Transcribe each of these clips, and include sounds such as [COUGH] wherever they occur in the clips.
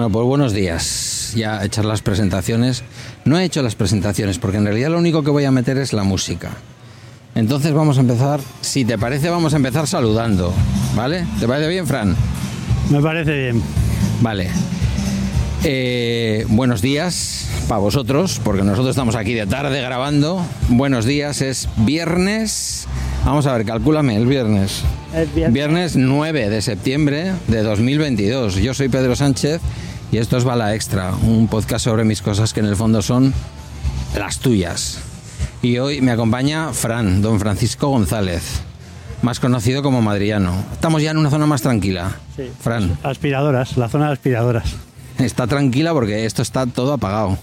Bueno, pues buenos días. Ya echar las presentaciones. No he hecho las presentaciones porque en realidad lo único que voy a meter es la música. Entonces vamos a empezar, si te parece, vamos a empezar saludando. ¿Vale? ¿Te parece bien, Fran? Me parece bien. Vale. Eh, buenos días para vosotros, porque nosotros estamos aquí de tarde grabando. Buenos días, es viernes. Vamos a ver, calcúlame el viernes. Es viernes. Viernes 9 de septiembre de 2022. Yo soy Pedro Sánchez y esto es Bala Extra, un podcast sobre mis cosas que en el fondo son las tuyas. Y hoy me acompaña Fran, don Francisco González, más conocido como Madriano. Estamos ya en una zona más tranquila. Sí. Fran, Aspiradoras, la zona de aspiradoras. Está tranquila porque esto está todo apagado.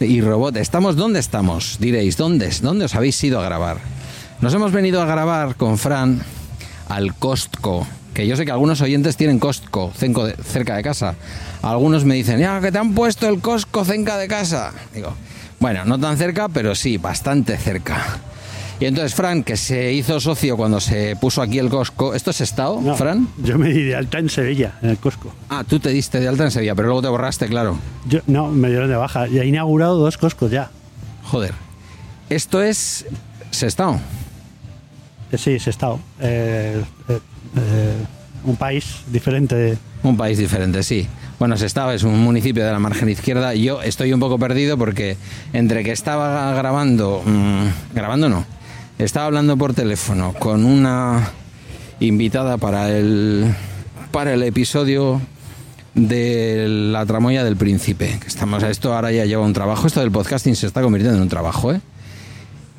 Y robot, ¿estamos dónde estamos? Diréis, ¿dónde, ¿dónde os habéis ido a grabar? Nos hemos venido a grabar con Fran al Costco, que yo sé que algunos oyentes tienen Costco cerca de casa. Algunos me dicen, ya, que te han puesto el Costco cerca de casa. Digo, bueno, no tan cerca, pero sí, bastante cerca. Y entonces Fran, que se hizo socio cuando se puso aquí el Costco, ¿esto es Estado, No, Fran? Yo me di de alta en Sevilla, en el Costco. Ah, tú te diste de alta en Sevilla, pero luego te borraste, claro. Yo, no, me dieron de baja. Ya he inaugurado dos Costcos ya. Joder. Esto es Sestao. Eh, sí, es estado. Eh, eh, eh, un país diferente. de- Un país diferente, sí. Bueno, Sestao es un municipio de la margen izquierda. Yo estoy un poco perdido porque entre que estaba grabando, mm, grabando no, estaba hablando por teléfono con una invitada para el para el episodio de la tramoya del príncipe. Estamos esto ahora ya lleva un trabajo. Esto del podcasting se está convirtiendo en un trabajo, ¿eh?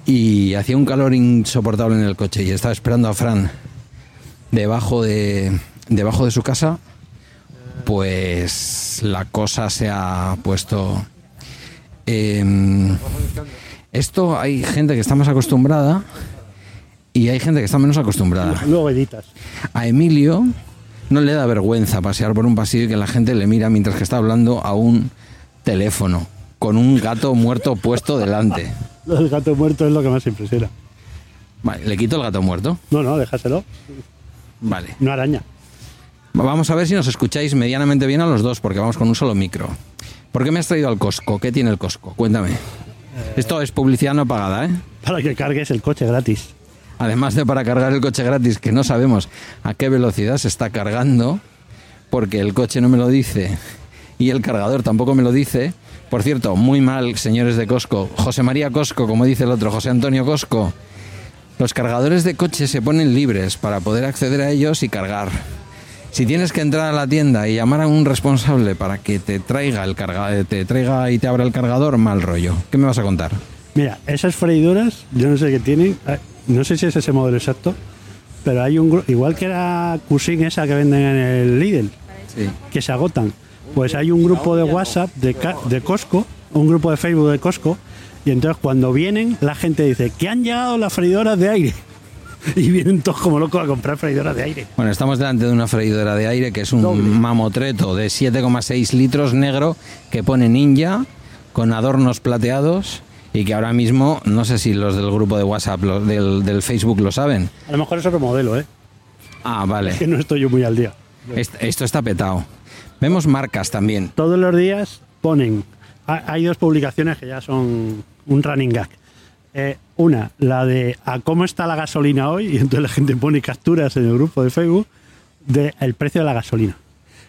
Y hacía un calor insoportable en el coche y estaba esperando a Fran debajo de debajo de su casa pues la cosa se ha puesto em, esto hay gente que está más acostumbrada y hay gente que está menos acostumbrada Luego editas. a Emilio no le da vergüenza pasear por un pasillo y que la gente le mira mientras que está hablando a un teléfono con un gato muerto puesto delante [LAUGHS] Lo del gato muerto es lo que más impresiona. vale, le quito el gato muerto No, no, déjaselo. vale No araña. Vamos a ver si nos escucháis medianamente bien a los dos, porque vamos con un solo micro. ¿Por qué me has traído al Costco? ¿Qué tiene el Costco? Cuéntame. Esto es publicidad no pagada, ¿eh? Para que cargues el coche gratis. Además de para cargar el coche gratis, que no sabemos a qué velocidad se está cargando, porque el coche no me lo dice y el cargador tampoco me lo dice. Por cierto, muy mal, señores de Costco. José María Costco, como dice el otro, José Antonio Costco. Los cargadores de coche se ponen libres para poder acceder a ellos y cargar. Si tienes que entrar a la tienda y llamar a un responsable para que te traiga el carga, te traiga y te abra el cargador, mal rollo. ¿Qué me vas a contar? Mira, esas freidoras, yo no sé qué tienen. eh, No sé si es ese modelo exacto. Pero hay un igual que la Cuisine esa que venden en el Lidl, Sí. que se agotan. Pues hay un grupo de WhatsApp de, de Costco, un grupo de Facebook de Costco, y entonces cuando vienen la gente dice que han llegado las freidoras de aire. [LAUGHS] Y vienen todos como locos a comprar freidoras de aire. Bueno, estamos delante de una freidora de aire que es un Doble. mamotreto de 7,6 litros negro que pone ninja con adornos plateados y que ahora mismo, no sé si los del grupo de WhatsApp, los del, del Facebook lo saben. A lo mejor es otro modelo, ¿eh? Ah, [LAUGHS] Que vale. no estoy yo muy al día. Est- Esto está petado. Vemos marcas también. Todos los días ponen. ha- Hay dos publicaciones que ya son un running gag. Eh, una, la de a cómo está la gasolina hoy, y entonces la gente pone capturas en el grupo de Facebook del precio de la gasolina.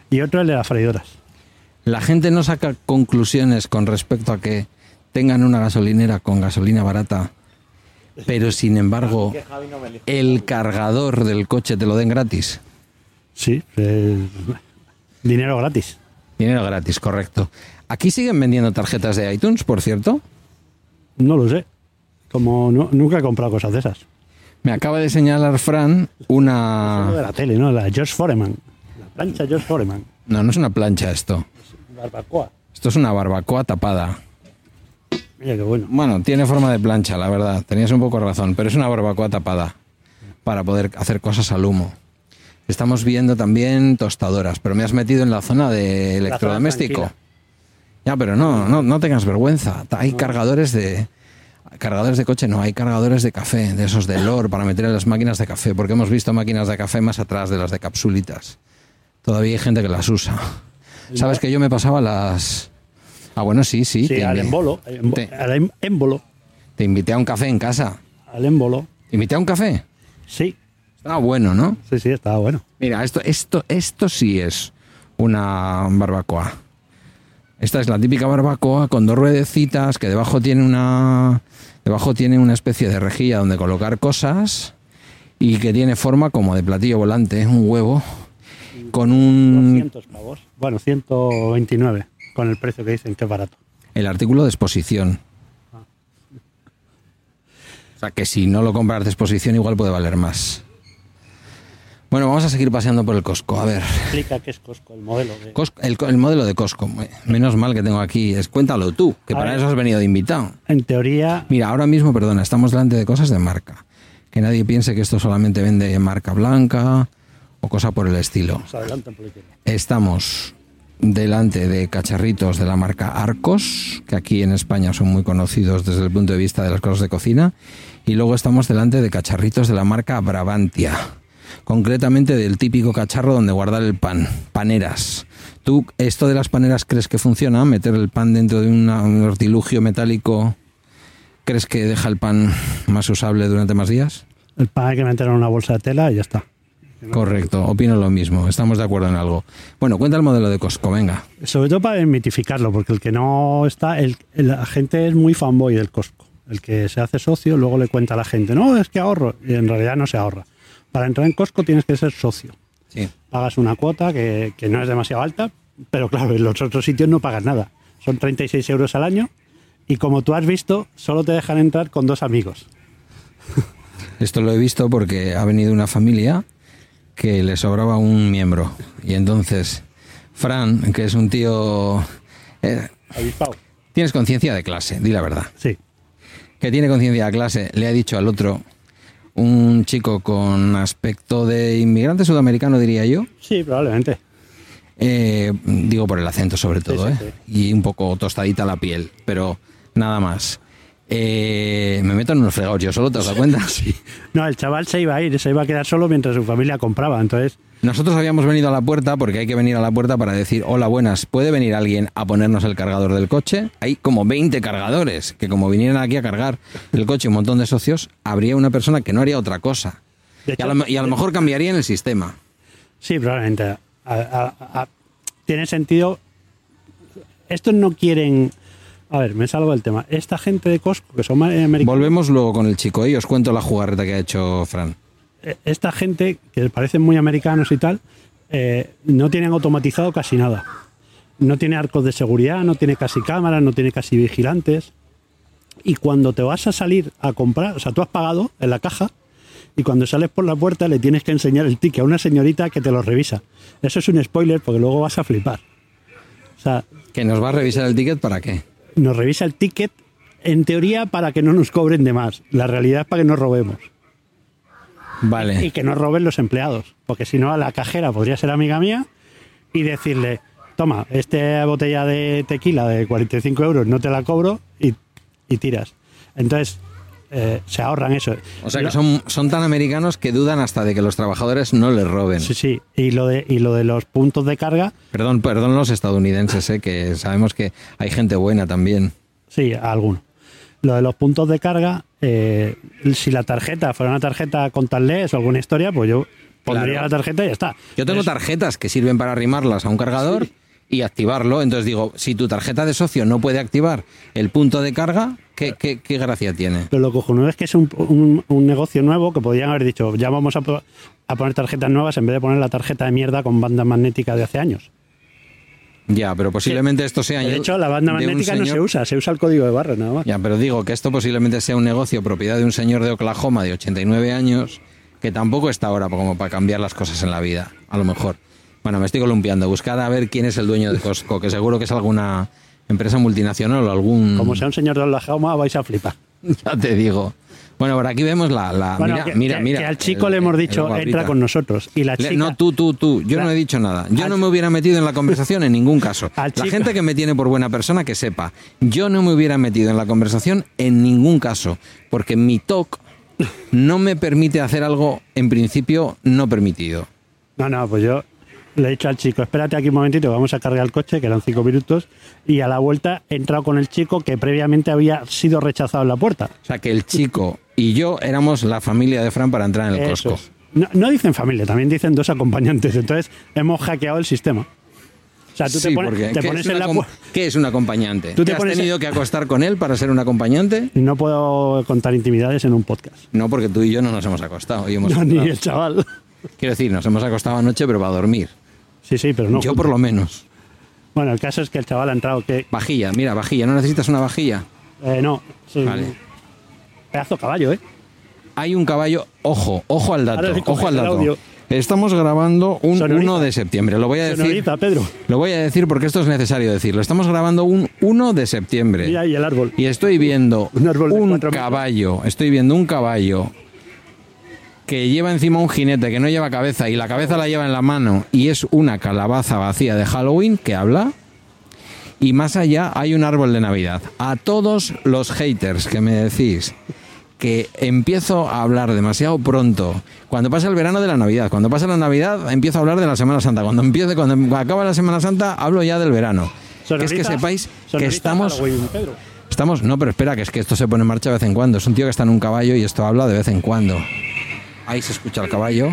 Y otro el de las freidoras. La gente no saca conclusiones con respecto a que tengan una gasolinera con gasolina barata, pero sin embargo el cargador del coche te lo den gratis. Sí, eh, dinero gratis. Dinero gratis, correcto. Aquí siguen vendiendo tarjetas de iTunes, por cierto. No lo sé. Como no- nunca he comprado cosas de esas. Me acaba de señalar Fran Solo de una... la tele, ¿no? La George Foreman. La plancha George Foreman. No, no es una plancha esto. Barbacoa. Esto es una barbacoa tapada. Mira qué bueno. Bueno, tiene forma de plancha, la verdad. Tenías un poco razón, pero es una barbacoa tapada para poder hacer cosas al humo. Estamos viendo también tostadoras, pero me has metido en la zona de electrodoméstico. Ya, pero no, no, no tengas vergüenza. Hay cargadores de cargadores de coche, no, hay cargadores de café, de esos de LOR para meter en las máquinas de café, porque hemos visto máquinas de café más atrás de las de capsulitas. Todavía hay gente que las usa. Sabes que yo me pasaba las... Ah, bueno, sí, sí. Al embolo. Te- Al em- émbolo. Te invité a un café en casa. Al émbolo. ¿Te invité a un café? Sí, Estaba bueno, ¿no? sí, sí, estaba bueno. Mira, esto, esto, esto sí es una barbacoa. Esta es la típica barbacoa con dos ruedecitas que debajo tiene una debajo tiene una especie de rejilla donde colocar cosas y que tiene forma como de platillo volante, un huevo con un 200 pavos. Bueno, 129 con el precio que dicen que es barato. el artículo de exposición. O sea que si no lo compras de exposición igual puede valer más. Bueno, vamos a seguir paseando por el Costco. A ver. Explica qué es Costco, el modelo. De... Costco- el, el modelo de Costco. Menos mal que tengo aquí. Es, cuéntalo tú, que A para ver. eso has venido de invitado. En teoría, Mira, ahora mismo, perdona, estamos delante de cosas de marca. Que nadie piense que esto solamente vende marca blanca o cosa por el estilo. se adelantan. Estamos delante de cacharritos de la marca Arcos, que aquí en España son muy conocidos desde el punto de vista de las cosas de cocina. Y luego estamos delante de cacharritos de la marca Brabantia, concretamente del típico cacharro donde guardar el pan, paneras. ¿Tú esto de las paneras crees que funciona? ¿Meter el pan dentro de una- un artilugio metálico? ¿Crees que deja el pan más usable durante más días? El pan hay que meterlo en una bolsa de tela y ya está. Correcto, opino lo mismo, estamos de acuerdo en algo. Bueno, cuenta el modelo de Costco, venga. Sobre todo para desmitificarlo, porque el que no está, el, el- la gente es muy fanboy del Costco. El que se hace socio luego le cuenta a la gente, no, es que ahorro. Y en realidad no se ahorra. Para entrar en Costco tienes que ser socio. Sí. Pagas una cuota que, que no es demasiado alta, pero claro, en los otros sitios no pagas nada. Son 36 euros al año y como tú has visto, solo te dejan entrar con dos amigos. [LAUGHS] Esto lo he visto porque ha venido una familia que le sobraba un miembro. Y entonces, Fran, que es un tío... eh, tienes conciencia de clase, di la verdad. Sí. Que tiene conciencia de clase, le ha dicho al otro, un chico con aspecto de inmigrante sudamericano, diría yo, Sí, probablemente. Eh, digo por el acento sobre todo, sí, ¿eh? Y un poco tostadita la piel, pero nada más. Eh, me meto en unos fregados yo solo, ¿te has dado cuenta? [LAUGHS] Sí. No, el chaval se iba a ir, se iba a quedar solo mientras su familia compraba. Entonces, Nosotros habíamos venido a la puerta porque hay que venir a la puerta para decir, hola, buenas, ¿puede venir alguien a ponernos el cargador del coche? Hay como 20 cargadores, que como vinieran aquí a cargar el coche un montón de socios, habría una persona que no haría otra cosa. Y a, lo, y a lo mejor cambiaría en el sistema. Sí, probablemente. A- a- a- tiene sentido. Estos no quieren. A ver, me salgo del tema. Esta gente de Costco, que son ma- americanos, Volvemos luego con el chico y os cuento la jugarreta que ha hecho Fran. eh, esta gente, que parecen muy americanos y tal, eh, no tienen automatizado casi nada. No tiene arcos de seguridad, no tiene casi cámaras, no tiene casi vigilantes. Y cuando te vas a salir a comprar, o sea, tú has pagado en la caja y cuando sales por la puerta le tienes que enseñar el ticket a una señorita que te lo revisa. Eso es un spoiler porque luego vas a flipar. O sea, Que nos va a revisar el ticket para qué. Nos revisa el ticket en teoría para que no nos cobren de más. La realidad es para que nos robemos. Vale. Y que no roben los empleados. Porque si no, a la cajera podría ser amiga mía y decirle, toma, esta botella de tequila de 45 euros no te la cobro y, y tiras. Entonces, eh, se ahorran eso. O sea que son, son tan americanos que dudan hasta de que los trabajadores no les roben. Sí, sí. Y lo de, y lo de los puntos de carga, Perdón, perdón los estadounidenses, eh, que sabemos que hay gente buena también. sí, alguno. Lo de los puntos de carga, eh, si la tarjeta fuera una tarjeta con tablets o alguna historia, pues yo pondría Claro. la tarjeta y ya está. Yo tengo Es- tarjetas que sirven para arrimarlas a un cargador y activarlo. Entonces digo, si tu tarjeta de socio no puede activar el punto de carga, ¿qué, qué, qué gracia tiene? Pero lo cojonudo es que es un, un- un negocio nuevo que podrían haber dicho, ya vamos a, po- a poner tarjetas nuevas en vez de poner la tarjeta de mierda con banda magnética de hace años. Ya, pero posiblemente esto sea... De hecho, la banda magnética no se usa, se usa el código de barra nada más. Ya, pero digo que esto posiblemente sea un negocio propiedad de un señor de Oklahoma de 89 años que tampoco está ahora como para cambiar las cosas en la vida, a lo mejor. Bueno, me estoy columpiando. Buscad a ver quién es el dueño de Costco, que seguro que es alguna empresa multinacional o algún... Como sea un señor de Oklahoma, vais a flipar. [LAUGHS] Ya te digo. Bueno, por aquí vemos la... la- Bueno, mira, que, mira, que- mira. que al chico el- le hemos dicho, entra con nosotros. Y la Le- chica, no, tú, tú, tú. Yo La- no he dicho nada. Yo al- no me hubiera metido en la conversación en ningún caso. [LAUGHS] Al La chico- gente que me tiene por buena persona que sepa. Yo no me hubiera metido en la conversación en ningún caso. Porque mi TOC no me permite hacer algo en principio no permitido. No, no, pues yo, le he dicho al chico, espérate aquí un momentito, vamos a cargar el coche, que eran cinco minutos, y a la vuelta he entrado con el chico que previamente había sido rechazado en la puerta. O sea, que el chico y yo éramos la familia de Fran para entrar en el Eso Costco. es. No, no dicen familia, también dicen dos acompañantes. Entonces hemos hackeado el sistema. O sea, tú Sí, te pones, porque te ¿qué, pones es en la qué es un acompañante? Tú te ¿Te has tenido en- que acostar con él para ser un acompañante? y no puedo contar intimidades en un podcast. No, porque tú y yo no nos hemos acostado. y hemos No, ni el chaval. Quiero decir, nos hemos acostado anoche, pero para dormir. Sí, sí, pero no. yo por lo menos. Bueno, el caso es que el chaval ha entrado que. Vajilla, mira, vajilla. ¿No necesitas una vajilla? eh, no, sí. Vale. Pedazo de caballo, ¿eh? Hay un caballo, ojo, ojo al dato, ojo al dato. Estamos grabando un Sonoriza. 1 de septiembre. Lo voy a decir. Sonoriza, Pedro. Lo voy a decir porque esto es necesario decirlo. Estamos grabando un 1 de septiembre. Mira ahí el árbol. Y estoy viendo Un árbol un caballo, estoy viendo un caballo que lleva encima un jinete que no lleva cabeza y la cabeza la lleva en la mano y es una calabaza vacía de Halloween que habla. Y más allá hay un árbol de Navidad. A todos los haters que me decís que empiezo a hablar demasiado pronto, cuando pasa el verano de la Navidad, cuando pasa la Navidad empiezo a hablar de la Semana Santa, cuando empiece, cuando acaba la Semana Santa hablo ya del verano. Que es que sepáis que estamos Halloween, Pedro. Estamos, no, pero espera, que es que esto se pone en marcha de vez en cuando. Es un tío que está en un caballo y esto habla de vez en cuando. Ahí se escucha el caballo.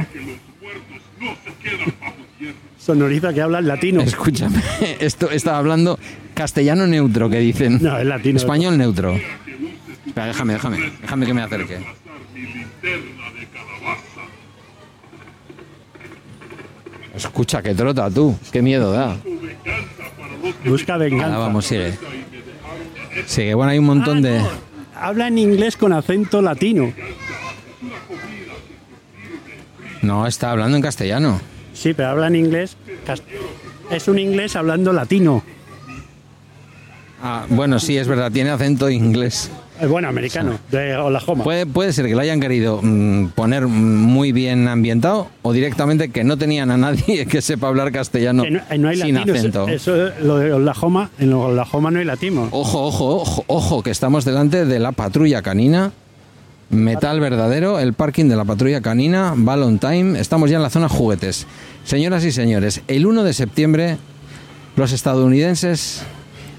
Sonoriza que habla en latino. Escúchame, [LAUGHS] esto está hablando castellano neutro, que dicen. No, es latino. Español neutro. Espera, déjame, déjame, déjame que me acerque. Escucha, que trota tú. Qué miedo da. Busca venganza. Ahora vamos, sigue. Sigue, bueno, hay un montón de. Habla en inglés con acento latino. No, está hablando en castellano. Sí, pero habla en inglés. Es un inglés hablando latino. Ah, bueno, sí, es verdad, tiene acento inglés. Eh, Bueno, americano, de Oklahoma. Puede, puede ser que lo hayan querido mm, poner muy bien ambientado o directamente que no tenían a nadie que sepa hablar castellano no, eh, no hay sin latinos. acento. Eso, lo de Oklahoma, en Oklahoma no hay latino. Ojo, ojo, ojo, ojo, que estamos delante de la patrulla canina. Metal verdadero, el parking de la patrulla canina, Ballon Time. Estamos ya en la zona juguetes. Señoras y señores, el 1 de septiembre los estadounidenses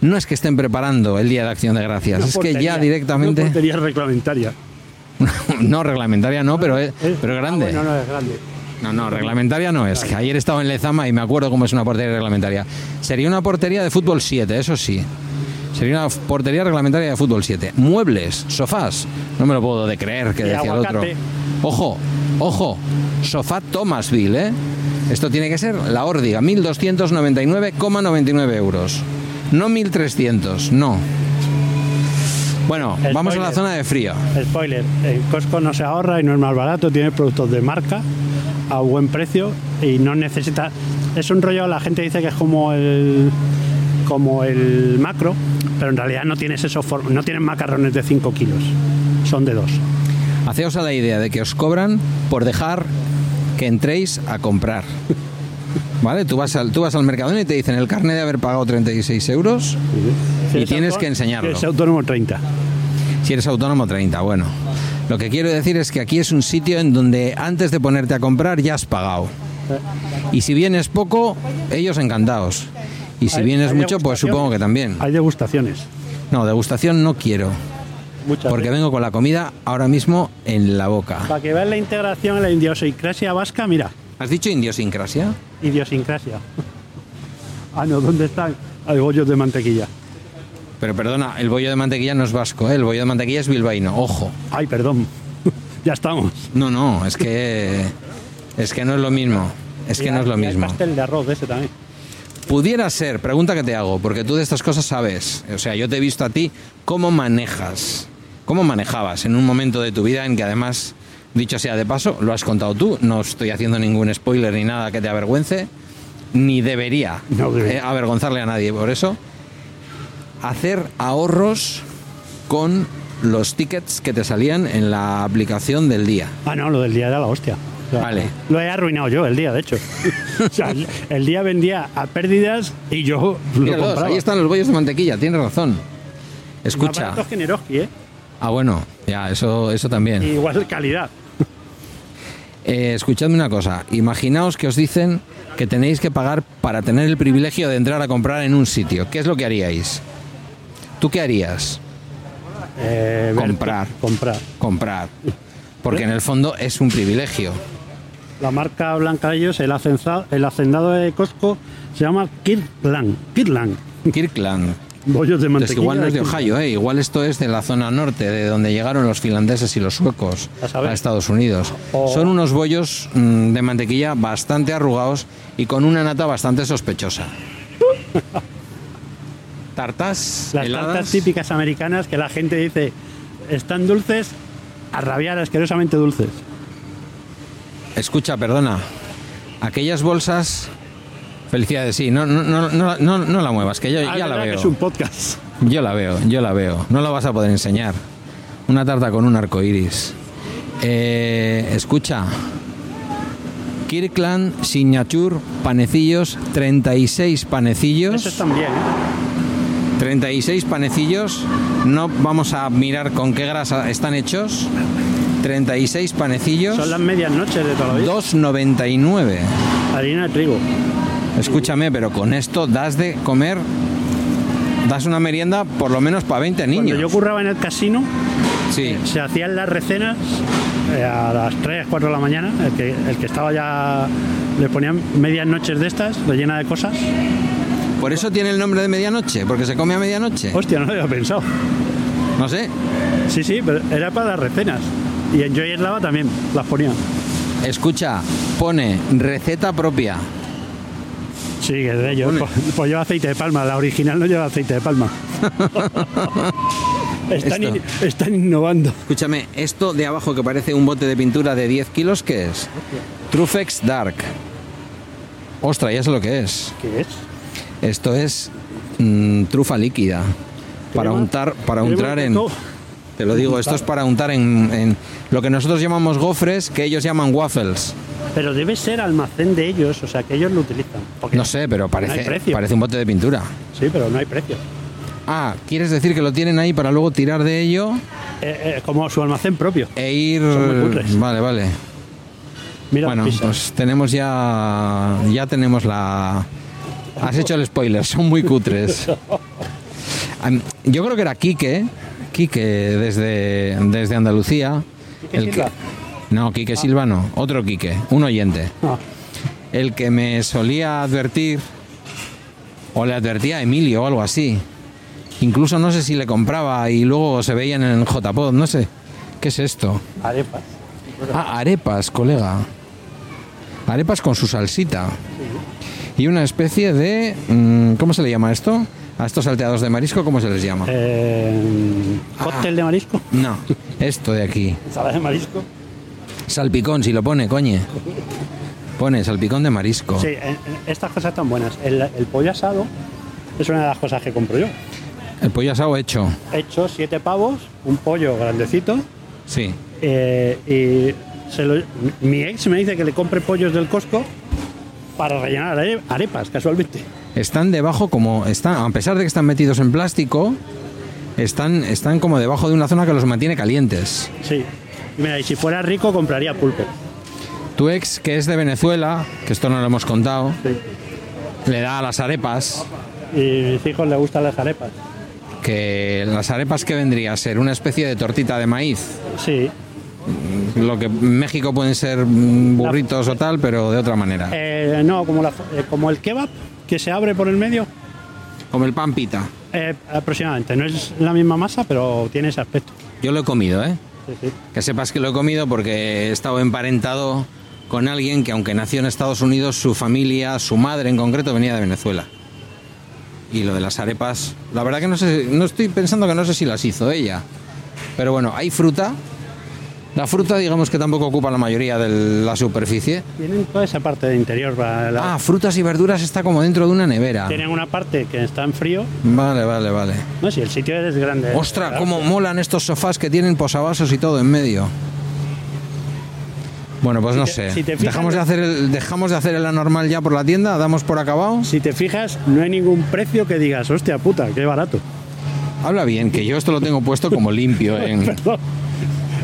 no es que estén preparando el Día de Acción de Gracias, Una es que ya directamente... Una portería reglamentaria. [LAUGHS] no, reglamentaria no, pero, es- Eh, pero ah, grande. bueno, no, es grande. No, no, reglamentaria no es. Que ayer estaba en Lezama y me acuerdo cómo es una portería reglamentaria. Sería una portería de fútbol 7, eso sí. Sería una portería reglamentaria de fútbol 7. Muebles, sofás. No me lo puedo de creer que Y decía el otro. Ojo, ojo. Sofá Thomasville, ¿eh? Esto tiene que ser la órdiga. 1.299,99 euros. No 1.300, no. Bueno, El vamos a la zona de frío. Spoiler, en Costco no se ahorra y no es más barato, tiene productos de marca a buen precio y no necesita... Es un rollo, la gente dice que es como el como el macro, pero en realidad no tienes esos no tienes macarrones de 5 kilos, son de 2. Haceos a la idea de que os cobran por dejar que entréis a comprar. ¿Vale? Tú vas al, tú vas al Mercadona y te dicen el carnet de haber pagado 36 euros. Y tienes que enseñarlo. Es autónomo 30. Si eres autónomo, 30. Bueno, lo que quiero decir es que aquí es un sitio en donde antes de ponerte a comprar ya has pagado. Y si vienes poco, ellos encantados. Y si Hay- vienes hay mucho, pues supongo que también. Hay degustaciones. No, degustación no quiero. Muchas Porque veces. vengo con la comida ahora mismo en la boca. Para que veas la integración en la idiosincrasia vasca, mira, ¿Has dicho idiosincrasia? idiosincrasia. ah, no, ¿dónde están? Hay bollos de mantequilla. Pero perdona, el bollo de mantequilla no es vasco, ¿eh? el bollo de mantequilla es bilbaíno, ojo. Ay, perdón. [LAUGHS] ya estamos. No, no, es que es que no es lo mismo. Es que Y no es lo mismo. pastel de arroz ese también. Pudiera ser, pregunta que te hago, porque tú de estas cosas sabes. O sea, yo te he visto a ti cómo manejas, cómo manejabas en un momento de tu vida en que además, dicho sea de paso, lo has contado tú. No estoy haciendo ningún spoiler ni nada que te avergüence, ni debería, No eh, avergonzarle a nadie por eso. Hacer ahorros con los tickets que te salían en la aplicación del día. Ah, no, lo del día era la hostia. Vale. Lo he arruinado yo el día, de hecho. [LAUGHS] o sea, el, día vendía a pérdidas y yo lo Míralos, compraba. ahí están los bollos de mantequilla, tienes razón. Más Escucha. baratos que ¿eh? Ah, bueno, ya, eso, eso también. Igual calidad. [LAUGHS] Eh, escuchadme una cosa. Imaginaos que os dicen que tenéis que pagar para tener el privilegio de entrar a comprar en un sitio. ¿Qué es lo que haríais? ¿Tú qué harías? Eh, Comprar. Comprar. Comprar. Porque en el fondo es un privilegio. La marca blanca de ellos, el, el hacendado de Costco, se llama Kirkland. Kirkland. Kirkland. Bollos de mantequilla. igual no es de. Ohio, ¿eh? igual esto es de la zona norte, de donde llegaron los finlandeses y los suecos A Estados Unidos. Son unos bollos mm, de mantequilla bastante arrugados y con una nata bastante sospechosa. [LAUGHS] Tartas, Las heladas. tartas típicas americanas que la gente dice están dulces, a rabiar asquerosamente dulces. Escucha, perdona. Aquellas bolsas. Felicidades, sí. No, no, no, no, no, la muevas, que yo Ah, ya la que veo. Es un podcast. Yo la veo, yo la veo. No la vas a poder enseñar. Una tarta con un arco iris. Eh, escucha. Kirkland Signature panecillos, 36 panecillos. Eso bien, ¿eh? 36 panecillos. No vamos a mirar con qué grasa están hechos. 36 panecillos. Son las medias noches de toda la vida. 2,99. Harina de trigo. Escúchame, pero con esto das de comer. Das una merienda por lo menos para 20 Cuando niños. yo curraba en el casino, Sí. se hacían las recenas eh, a las 3, 4 de la mañana. El que, el que estaba ya. Le ponían medias noches de estas, rellena de cosas. Por eso tiene el nombre de medianoche, porque se come a medianoche. Hostia, no lo había pensado. No sé. Sí, sí, pero era para las recenas. Y en Joy Eslava también las ponían. Escucha, pone receta propia. Sí, que de ellos. Pues, pues lleva aceite de palma. La original no lleva aceite de palma. [LAUGHS] están, Esto. in- están innovando. Escúchame, esto de abajo que parece un bote de pintura de 10 kilos, ¿qué es? Trufex Dark. Ostra, ya sé lo que es. ¿Qué es? Esto es mm, trufa líquida. Para untar, para untar en. Te lo digo, esto es para untar en, en lo que nosotros llamamos gofres, que ellos llaman waffles. Pero debe ser almacén de ellos, o sea, que ellos lo utilizan. No sé, pero parece, parece un bote de pintura. Sí, pero no hay precio. Ah, ¿quieres decir que lo tienen ahí para luego tirar de ello Eh, eh, como su almacén propio. e ir... Son muy cutres. Vale, vale. Mira Bueno, pues tenemos ya... Ya tenemos la... Has hecho el spoiler, son muy cutres. [LAUGHS] Yo creo que era Quique, Quique desde, desde Andalucía. ¿Quique Silva? Ah. no, Quique Silva no, otro Quique, un oyente. Ah, El que me solía advertir, o le advertía a Emilio o algo así. Incluso no sé si le compraba y luego se veían en el JPod, no sé. ¿Qué es esto? arepas. Ah, arepas, colega. Arepas con su salsita. Y una especie de... mm, ¿Cómo se le llama esto? A estos salteados de marisco, ¿cómo se les llama? Eh, cóctel de marisco. No, esto de aquí. Ensalada de marisco. Salpicón, si lo pone, coñe. Pone salpicón de marisco. Sí, en- en- estas cosas están buenas. El, el pollo asado es una de las cosas que compro yo. El pollo asado hecho. He hecho siete pavos, un pollo grandecito. Sí. eh, y se lo- mi ex me dice que le compre pollos del Costco para rellenar are- arepas, casualmente. Están debajo como... Están, a pesar de que están metidos en plástico, están, están como debajo de una zona que los mantiene calientes. Sí. Mira, y si fuera rico compraría pulpo. Tu ex, que es de Venezuela, que esto no lo hemos contado, Sí. le da a las arepas, Y a mis hijos les gustan las arepas. que las arepas que vendría a ser una especie de tortita de maíz. Sí. Lo que en México pueden ser mm, burritos o tal, pero de otra manera. Eh, no, como, la- eh, como el kebab, que se abre por el medio. Como el pan pita. Eh, aproximadamente. No es la misma masa, pero tiene ese aspecto. Yo lo he comido, ¿eh? Sí, sí. Que sepas que lo he comido porque he estado emparentado con alguien que aunque nació en Estados Unidos, su familia, su madre en concreto, venía de Venezuela. Y lo de las arepas, la verdad que no sé, no estoy pensando que no sé si las hizo ella. Pero bueno, hay fruta. La fruta, digamos que tampoco ocupa la mayoría de la superficie. Tienen toda esa parte de interior. la- Ah, frutas y verduras está como dentro de una nevera. Tienen una parte que está en frío. Vale, vale, vale. No, si el sitio es grande. Ostras, cómo molan estos sofás que tienen posavasos y todo en medio. Bueno, pues no te- sé. si te fijas- dejamos de hacer el, dejamos de hacer el anormal ya por la tienda, damos por acabado. Si te fijas, no hay ningún precio que digas, hostia puta, qué barato. Habla bien, que yo esto lo tengo puesto como limpio [LAUGHS] en. Perdón.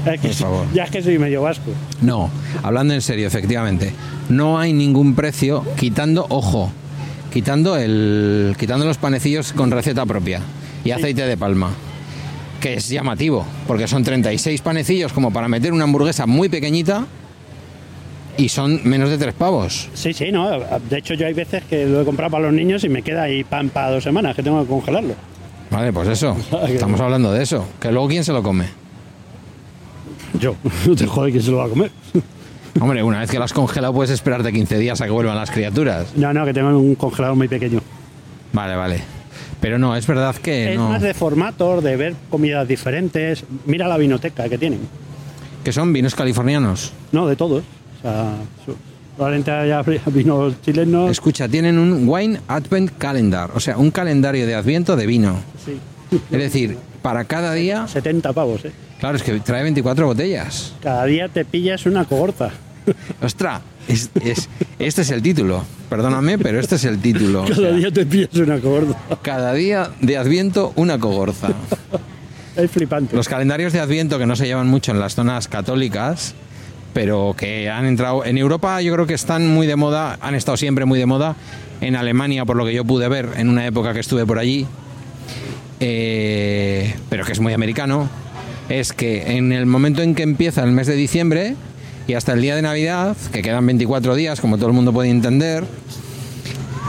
[LAUGHS] Es que Por favor. ya es que soy medio vasco. No, hablando en serio, efectivamente. No hay ningún precio quitando, ojo, quitando el quitando los panecillos con receta propia y aceite de palma. Que es llamativo, porque son 36 panecillos como para meter una hamburguesa muy pequeñita y son menos de tres pavos. Sí, sí, no. De hecho, yo hay veces que lo he comprado para los niños y me queda ahí pan para dos semanas, que tengo que congelarlo. Vale, pues eso. [LAUGHS] Estamos hablando de eso. Que luego quién se lo come. Yo, [LAUGHS] no te jode que se lo va a comer. [LAUGHS] Hombre, una vez que lo has congelado puedes esperarte 15 días a que vuelvan las criaturas. No, no, que tengo un congelador muy pequeño. Vale, vale. Pero no, es verdad que es no. más de formatos, de ver comidas diferentes. Mira la vinoteca que tienen. Que son vinos californianos. No, de todos. O sea, probablemente haya [LAUGHS] vinos chilenos. Escucha, tienen un Wine Advent Calendar, o sea, un calendario de adviento de vino. Sí. Es decir, para cada día, 70 pavos, ¿eh? Claro, es que trae 24 botellas. Cada día te pillas una cohorta. Ostras, es, es- este es el título. Perdóname, pero este es el título. O Cada sea, día te pillas una cohorta. cada día de adviento una cogorza. Es flipante. Los calendarios de Adviento que no se llevan mucho en las zonas católicas, pero que han entrado en Europa, yo creo que están muy de moda, han estado siempre muy de moda. En Alemania, por lo que yo pude ver en una época que estuve por allí, eh, pero que es muy americano, es que en el momento en que empieza el mes de diciembre y hasta el día de Navidad, que quedan 24 días, como todo el mundo puede entender,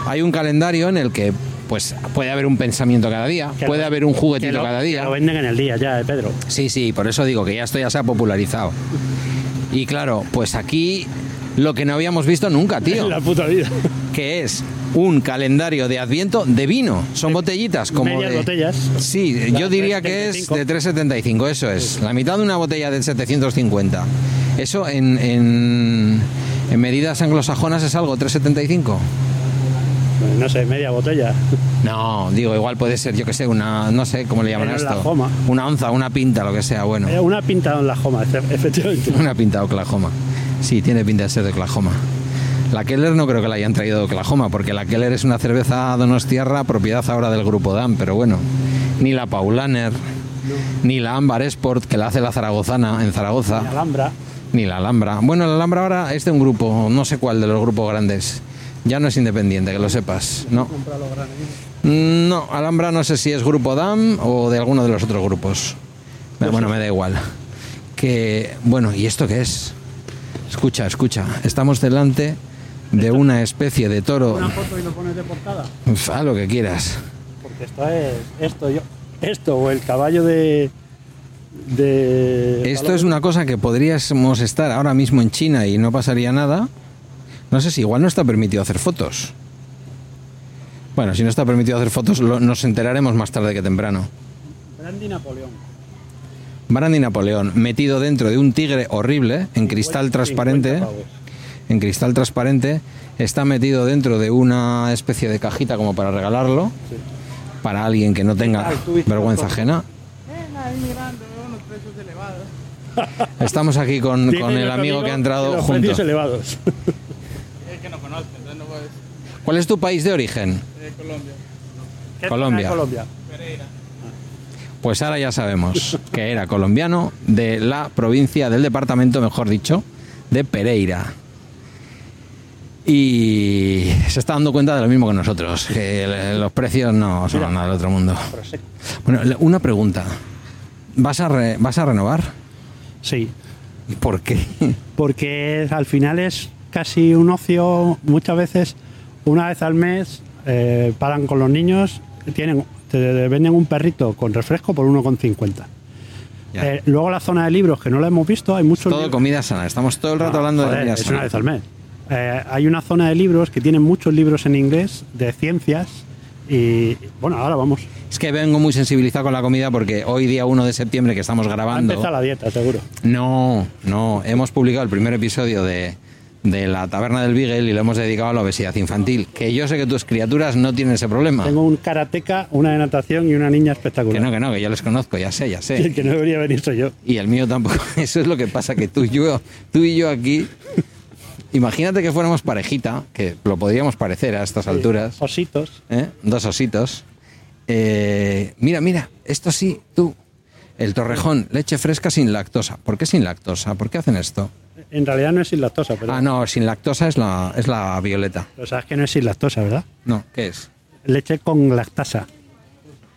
hay un calendario en el que pues puede haber un pensamiento cada día, Que puede lo- haber un juguetito lo- cada día. que Lo venden en el día ya, ¿eh, Pedro? Sí, sí, por eso digo que ya esto ya se ha popularizado. Y claro, pues aquí lo que no habíamos visto nunca, tío, [LAUGHS] En la puta vida. que es un calendario de adviento de vino. Son botellitas como Medias de... botellas. Sí, yo diría que es 3,75. de 3,75, eso es. La mitad de una botella de 750. Eso en, en, en medidas anglosajonas es algo, 3,75. Pues no sé, media botella. No, digo, igual puede ser, yo que sé, una, no sé cómo le llaman Pero esto. joma. Una onza, una pinta, lo que sea, bueno. Eh, Una pintada en la joma, efe- efectivamente. Una pinta de Oklahoma. Sí, tiene pinta de ser de Oklahoma. La Keller no creo que la hayan traído de Oklahoma, porque la Keller es una cerveza donostiarra, propiedad ahora del grupo DAM, pero bueno, ni la Paulaner, ni la Ámbar Sport, que la hace la Zaragozana en Zaragoza, Y Alhambra. ni la Alhambra. Bueno, la Alhambra ahora es de un grupo, no sé cuál de los grupos grandes. Ya no es independiente, que lo sepas. No, no Alhambra no sé si es grupo DAM o de alguno de los otros grupos. Pero bueno, me da igual. Que, bueno, ¿y esto qué es? Escucha, escucha. Estamos delante de una especie de toro. Una foto y lo pones de portada. Uf, Haz lo que quieras. Porque esto es esto, yo. Esto o el caballo de. de Esto es una cosa que podríamos estar ahora mismo en China y no pasaría nada. No sé si igual no está permitido hacer fotos. Bueno, si no está permitido hacer fotos, lo- nos enteraremos más tarde que temprano. Brandy Napoleón. Brandy Napoleón, metido dentro de un tigre horrible, en cristal 50 transparente, pavos. En cristal transparente, está metido dentro de una especie de cajita como para regalarlo, Sí. para alguien que no tenga vergüenza ajena. [LAUGHS] Estamos aquí con, el amigo que ha entrado los junto. precios elevados. ¿Cuál es tu país de origen? ¿Qué Colombia. zona de Colombia. Pues ahora ya sabemos que era colombiano de la provincia, del departamento, mejor dicho, de Pereira. Y se está dando cuenta de lo mismo que nosotros, que los precios no son Mira. nada del otro mundo. Bueno, una pregunta. ¿Vas a, re- ¿Vas a renovar? Sí, ¿Por qué? porque al final es casi un ocio, muchas veces, una vez al mes, eh, paran con los niños, tienen, te venden un perrito con refresco por 1,50. Ya. Eh, luego la zona de libros, que no la hemos visto, hay muchos Todo libros- comida sana. Estamos todo el rato No, hablando joder, de comida es sana. una vez al mes. Eh, hay una zona de libros que tienen muchos libros en inglés de ciencias y bueno, ahora vamos. Es que vengo muy sensibilizado con la comida porque hoy día 1 de septiembre que estamos grabando... empezar la dieta, seguro. No, no. Hemos publicado el primer episodio de, de la taberna del Beagle y lo hemos dedicado a la obesidad infantil. Que yo sé que tus criaturas no tienen ese problema. Tengo un karateca, una de natación y una niña Que espectacular. no, que no, que yo les conozco, ya sé, ya Y sé. [LAUGHS] el que no debería venir soy yo. Y el mío tampoco. [LAUGHS] Eso es lo que pasa, que tú y yo, tú y yo aquí. Imagínate que fuéramos parejita, que lo podríamos parecer a estas alturas. Ositos. ¿eh? Dos ositos. Eh, mira, mira, esto sí, tú. El torrejón, leche fresca sin lactosa. ¿Por qué sin lactosa? ¿Por qué hacen esto? En realidad no es sin lactosa, pero. Ah, no, sin lactosa es la, es la violeta. Pero sabes que no es sin lactosa, ¿verdad? No, ¿qué es? Leche con lactasa.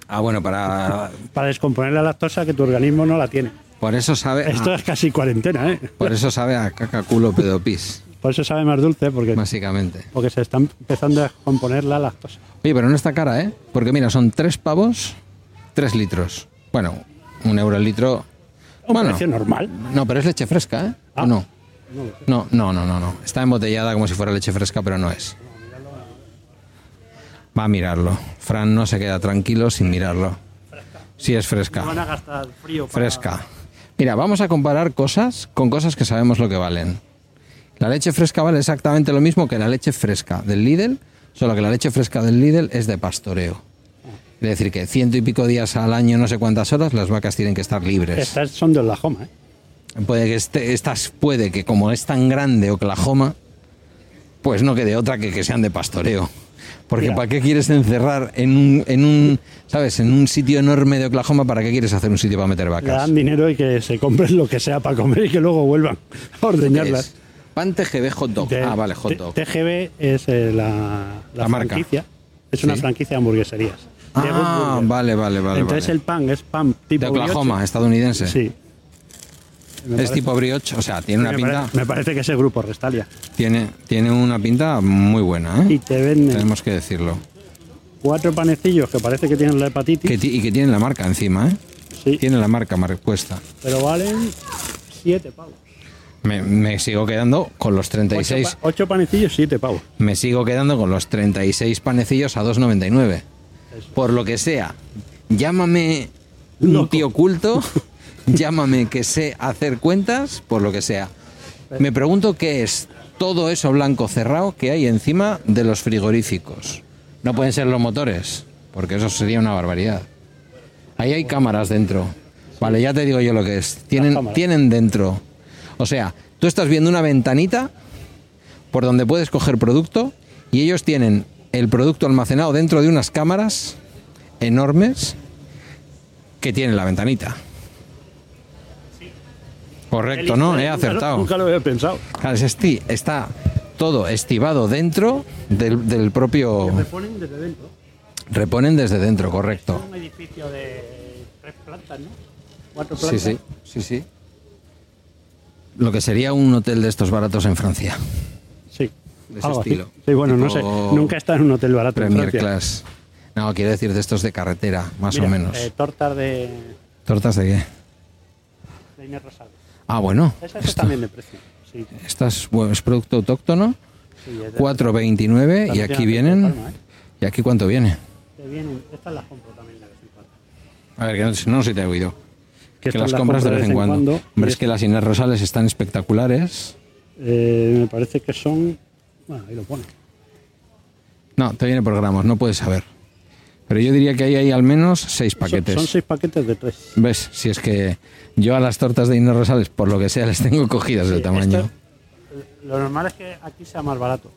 Ah, bueno, para... Para descomponer la lactosa que tu organismo no la tiene. Por eso sabe... Esto ah, es casi cuarentena, ¿eh? por eso sabe a caca culo pedopis, Por eso sabe más dulce, porque, básicamente. porque se está empezando a descomponer la lactosa. Oye, pero no está cara, ¿eh? Porque mira, son tres pavos, tres litros. Bueno, un euro el litro. Un Bueno, precio normal. no, pero es leche fresca, ¿eh? ¿O Ah. no? No, no, no, no, no. Está embotellada como si fuera leche fresca, pero no es. Va a mirarlo. Fran no se queda tranquilo sin mirarlo. Sí es fresca. No van a gastar frío Fresca. Mira, vamos a comparar cosas con cosas que sabemos lo que valen. La leche fresca vale exactamente lo mismo que la leche fresca del Lidl, solo que la leche fresca del Lidl es de pastoreo. Es decir, que ciento y pico días al año, no sé cuántas horas, las vacas tienen que estar libres. Estas son de Oklahoma, ¿eh? Puede que este- estas puede que como es tan grande Oklahoma, pues no quede otra que que sean de pastoreo. Porque Mira. ¿para qué quieres encerrar en un, en un, sabes, en un sitio enorme de Oklahoma? ¿Para qué quieres hacer un sitio para meter Le vacas? dan dinero y que se compren lo que sea para comer y que luego vuelvan a ordeñarlas. Pan TGB Hot Dog. De- ah, vale, Hot Dog. TGB es eh, la, La franquicia. Es una Sí. franquicia de hamburgueserías. Ah, vale, vale, vale. Entonces vale. el pan es pan tipo De Oklahoma, brioche. estadounidense. Sí. Me Es parece- tipo brioche, o sea, tiene una me pinta, parece, me parece que es el grupo Restalia. tiene, tiene una pinta muy buena, Y ¿eh? te venden Tenemos que decirlo. cuatro panecillos que parece que tienen la hepatitis. Que y que tiene la marca encima, ¿eh? sí, Tiene la marca mar- puesta. pero valen siete pavos. Me, me sigo quedando con los Ocho, 36. pa- ocho panecillos, siete pavos. Me sigo quedando con los 36 panecillos a 2.99. Por lo que sea, llámame un Loco. tío culto, [LAUGHS] llámame que sé hacer cuentas, por lo que sea. Me pregunto qué es todo eso blanco cerrado que hay encima de los frigoríficos. No pueden ser los motores, porque eso sería una barbaridad. Ahí hay cámaras dentro. Vale, ya te digo yo lo que es. Tienen, tienen dentro. O sea, tú estás viendo una ventanita por donde puedes coger producto y ellos tienen el producto almacenado dentro de unas cámaras enormes que tienen la ventanita. Correcto, ¿no? He acertado. Nunca lo había pensado. Claro, es esti- está todo estivado dentro del, del propio... Me ponen desde dentro. Reponen desde dentro, correcto. Un edificio de tres plantas, ¿no? Cuatro Sí, plantas. sí, sí, sí. Lo que sería un hotel de estos baratos en Francia. Sí. De ese algo así. estilo. Sí, bueno, no sé. Tipo Nunca estado en un hotel barato en Premier Francia. Class. No, quiero decir de estos de carretera, más Mira, o menos. eh, tortas de, ¿Tortas de qué? de Inés Rosales. Ah, bueno. Esas Esto, también de precio. Sí, esta es, bueno, es producto autóctono, sí, es de- 4.29 y aquí vienen... palma, ¿eh? ¿Y aquí cuánto viene? Te vienen, estas las compro también en cuando. A ver, que no, no sé si te he oído. Que, las compras de vez en cuando. y Hombre, es que las Inés Rosales están espectaculares. eh, me parece que son. Bueno, ahí lo pone. No, te viene por gramos, no puedes saber. Pero yo diría que ahí hay al menos seis paquetes. son seis paquetes de tres. ¿Ves? Si es que yo a las tortas de Inés Rosales, por lo que sea, les tengo cogidas Sí, tamaño. esto- lo normal es que aquí sea más barato.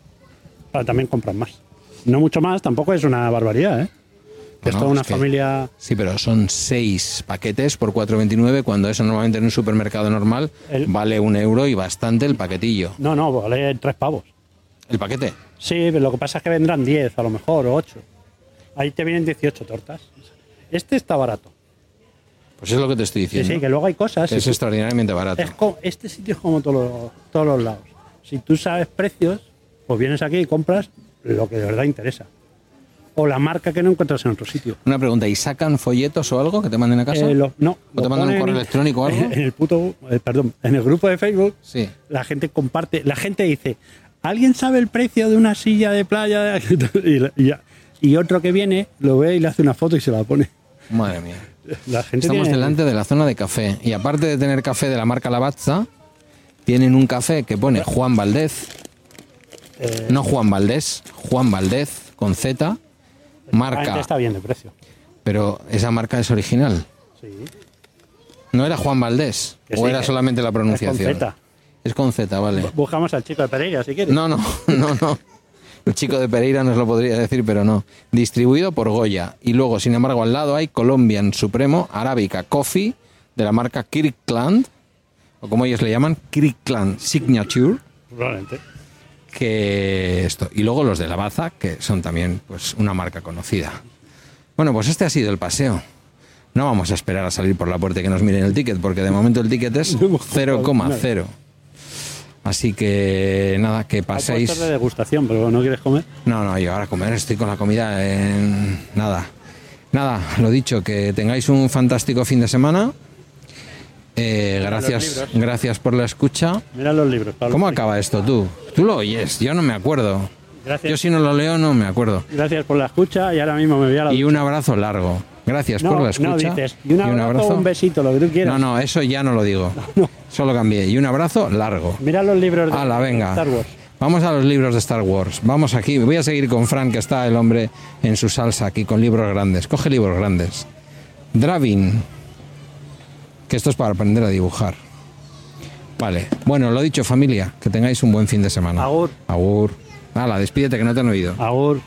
Pero también compran más. No mucho más, tampoco es una barbaridad, ¿eh? Es No, toda una es que- familia. Sí, pero son seis paquetes por 4,29 cuando eso normalmente en un supermercado normal El- vale un euro y bastante el paquetillo. No, no, vale tres pavos. ¿El paquete? Sí, pero lo que pasa es que vendrán 10 a lo mejor o 8. Ahí te vienen 18 tortas. Este está barato. Pues es lo que te estoy Sí, diciendo. sí, que luego hay cosas. es tú- extraordinariamente barato. es co- este sitio es como todos los, todos los lados. Si tú sabes precios, pues vienes aquí y compras lo que de verdad interesa. O la marca que no encuentras en otro sitio. Una pregunta, ¿y sacan folletos o algo que te manden a casa? Eh, lo- no. ¿O te mandan un correo electrónico o algo? [LAUGHS] En el puto, eh, perdón, en el grupo de Facebook, Sí. la gente comparte, la gente dice, ¿alguien sabe el precio de una silla de playa? [LAUGHS] y, y otro que viene lo ve y le hace una foto y se la pone. Madre mía. La gente Estamos tiene- delante de la zona de café. Y aparte de tener café de la marca Lavazza, tienen un café que pone Juan Valdez. eh, No Juan Valdés, Juan Valdez con Z. Marca. está bien de precio. Pero esa marca es original. Sí. ¿No era Juan Valdés? Que ¿O sí, era solamente la Es con pronunciación? Z. Es con Z, vale. Buscamos al chico de Pereira si quieres. No, no, [LAUGHS] no, no. El chico de Pereira nos lo podría decir, pero no. Distribuido por Goya. Y luego, sin embargo, al lado hay Colombian Supremo, Arábica Coffee, de la marca Kirkland, o como ellos le llaman, Kirkland Signature, Probablemente. Que esto. Y luego los de la Baza, que son también pues una marca conocida. Bueno, pues este ha sido el paseo. No vamos a esperar a salir por la puerta y que nos miren el ticket, porque de momento el ticket es No hemos comprado 0,0. Así que nada, que paséis. de degustación, pero ¿no quieres comer? No, no, yo ahora comer, estoy con la comida en nada. Nada, lo dicho, que tengáis un fantástico fin de semana. Eh, gracias, gracias por la escucha. Mira los libros, Pablo. ¿Cómo acaba esto tú? Tú lo oyes, yo no me acuerdo. Gracias. Yo si no lo leo no me acuerdo. Gracias por la escucha y ahora mismo me voy a la Y un abrazo largo. Gracias no, por la escucha. no dices. Y un abrazo, o un besito, lo que tú quieras. No, no, eso ya no lo digo. [LAUGHS] Solo cambié. Y un abrazo largo. Mira los libros de Hala, venga. Star Wars. Vamos a los libros de Star Wars. Vamos aquí. Voy a seguir con Frank, que está el hombre en su salsa aquí con libros grandes. Coge libros grandes. Dravin. Que esto es para aprender a dibujar. Vale. Bueno, lo dicho, familia. Que tengáis un buen fin de semana. Agur. Agur. Hala, despídete que no te han oído. Agur.